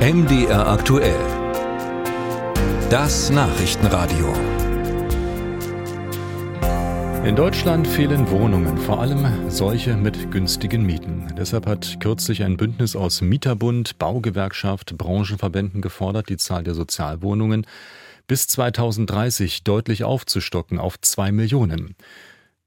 MDR aktuell. Das Nachrichtenradio. In Deutschland fehlen Wohnungen, vor allem solche mit günstigen Mieten. Deshalb hat kürzlich ein Bündnis aus Mieterbund, Baugewerkschaft, Branchenverbänden gefordert, die Zahl der Sozialwohnungen bis 2030 deutlich aufzustocken auf zwei Millionen.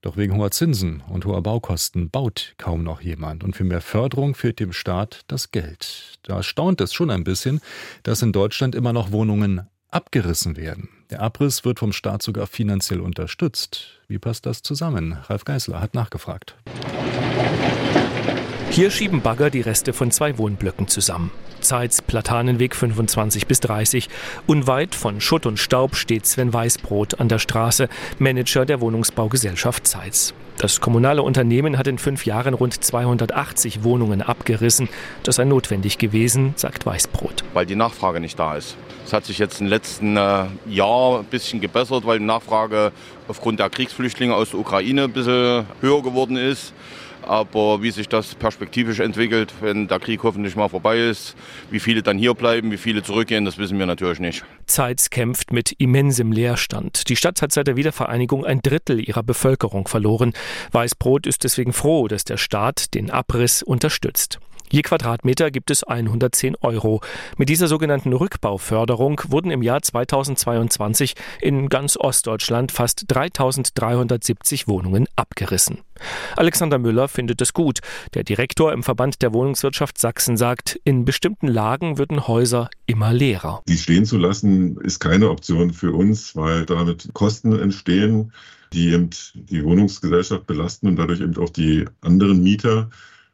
Doch wegen hoher Zinsen und hoher Baukosten baut kaum noch jemand und für mehr Förderung fehlt dem Staat das Geld. Da erstaunt es schon ein bisschen, dass in Deutschland immer noch Wohnungen abgerissen werden. Der Abriss wird vom Staat sogar finanziell unterstützt. Wie passt das zusammen? Ralf Geißler hat nachgefragt. Hier schieben Bagger die Reste von zwei Wohnblöcken zusammen. Zeitz Platanenweg 25 bis 30. Unweit von Schutt und Staub steht Sven Weißbrot an der Straße, Manager der Wohnungsbaugesellschaft Zeitz. Das kommunale Unternehmen hat in fünf Jahren rund 280 Wohnungen abgerissen. Das sei notwendig gewesen, sagt Weißbrot. Weil die Nachfrage nicht da ist. Es hat sich jetzt im letzten äh, Jahr ein bisschen gebessert, weil die Nachfrage aufgrund der Kriegsflüchtlinge aus der Ukraine ein bisschen höher geworden ist. Aber wie sich das perspektivisch entwickelt, wenn der Krieg hoffentlich mal vorbei ist, wie viele dann hier bleiben, wie viele zurückgehen, das wissen wir natürlich nicht. Zeitz kämpft mit immensem Leerstand. Die Stadt hat seit der Wiedervereinigung ein Drittel ihrer Bevölkerung verloren. Weißbrot ist deswegen froh, dass der Staat den Abriss unterstützt. Je Quadratmeter gibt es 110 Euro. Mit dieser sogenannten Rückbauförderung wurden im Jahr 2022 in ganz Ostdeutschland fast 3370 Wohnungen abgerissen. Alexander Müller findet es gut. Der Direktor im Verband der Wohnungswirtschaft Sachsen sagt, in bestimmten Lagen würden Häuser immer leerer. Die stehen zu lassen ist keine Option für uns, weil damit Kosten entstehen, die eben die Wohnungsgesellschaft belasten und dadurch eben auch die anderen Mieter.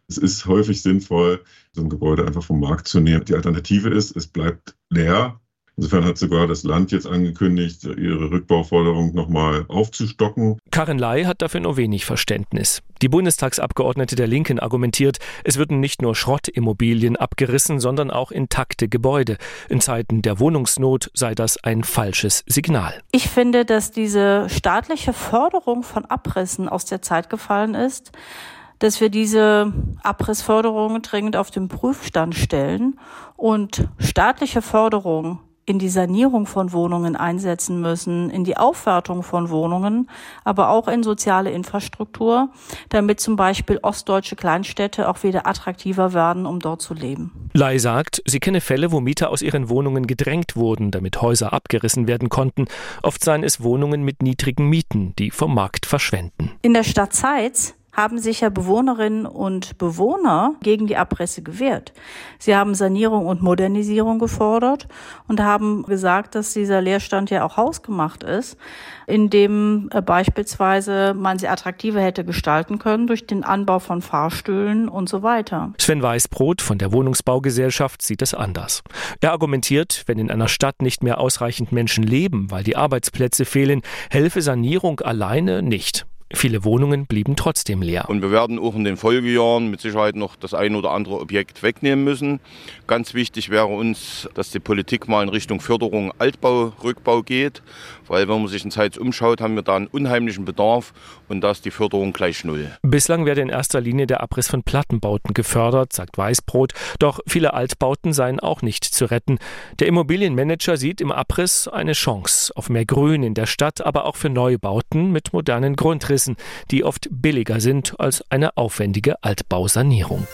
Es ist häufig sinnvoll, so ein Gebäude einfach vom Markt zu nehmen. Die Alternative ist, es bleibt leer. Insofern hat sogar das Land jetzt angekündigt, ihre Rückbauforderung nochmal aufzustocken. Karin Ley hat dafür nur wenig Verständnis. Die Bundestagsabgeordnete der Linken argumentiert, es würden nicht nur Schrottimmobilien abgerissen, sondern auch intakte Gebäude. In Zeiten der Wohnungsnot sei das ein falsches Signal. Ich finde, dass diese staatliche Förderung von Abrissen aus der Zeit gefallen ist dass wir diese Abrissförderung dringend auf den Prüfstand stellen und staatliche Förderung in die Sanierung von Wohnungen einsetzen müssen, in die Aufwertung von Wohnungen, aber auch in soziale Infrastruktur, damit zum Beispiel ostdeutsche Kleinstädte auch wieder attraktiver werden, um dort zu leben. Lei sagt, sie kenne Fälle, wo Mieter aus ihren Wohnungen gedrängt wurden, damit Häuser abgerissen werden konnten. Oft seien es Wohnungen mit niedrigen Mieten, die vom Markt verschwenden. In der Stadt Zeitz haben sich ja Bewohnerinnen und Bewohner gegen die Abrisse gewehrt. Sie haben Sanierung und Modernisierung gefordert und haben gesagt, dass dieser Leerstand ja auch hausgemacht ist, indem äh, beispielsweise man sie attraktiver hätte gestalten können durch den Anbau von Fahrstühlen und so weiter. Sven Weißbrot von der Wohnungsbaugesellschaft sieht es anders. Er argumentiert, wenn in einer Stadt nicht mehr ausreichend Menschen leben, weil die Arbeitsplätze fehlen, helfe Sanierung alleine nicht. Viele Wohnungen blieben trotzdem leer. Und wir werden auch in den Folgejahren mit Sicherheit noch das ein oder andere Objekt wegnehmen müssen. Ganz wichtig wäre uns, dass die Politik mal in Richtung Förderung Altbau, Rückbau geht, weil wenn man sich in Zeit umschaut, haben wir da einen unheimlichen Bedarf und da ist die Förderung gleich null. Bislang werde in erster Linie der Abriss von Plattenbauten gefördert, sagt Weißbrot, doch viele Altbauten seien auch nicht zu retten. Der Immobilienmanager sieht im Abriss eine Chance auf mehr Grün in der Stadt, aber auch für Neubauten mit modernen Grundrissen, die oft billiger sind als eine aufwendige Altbausanierung.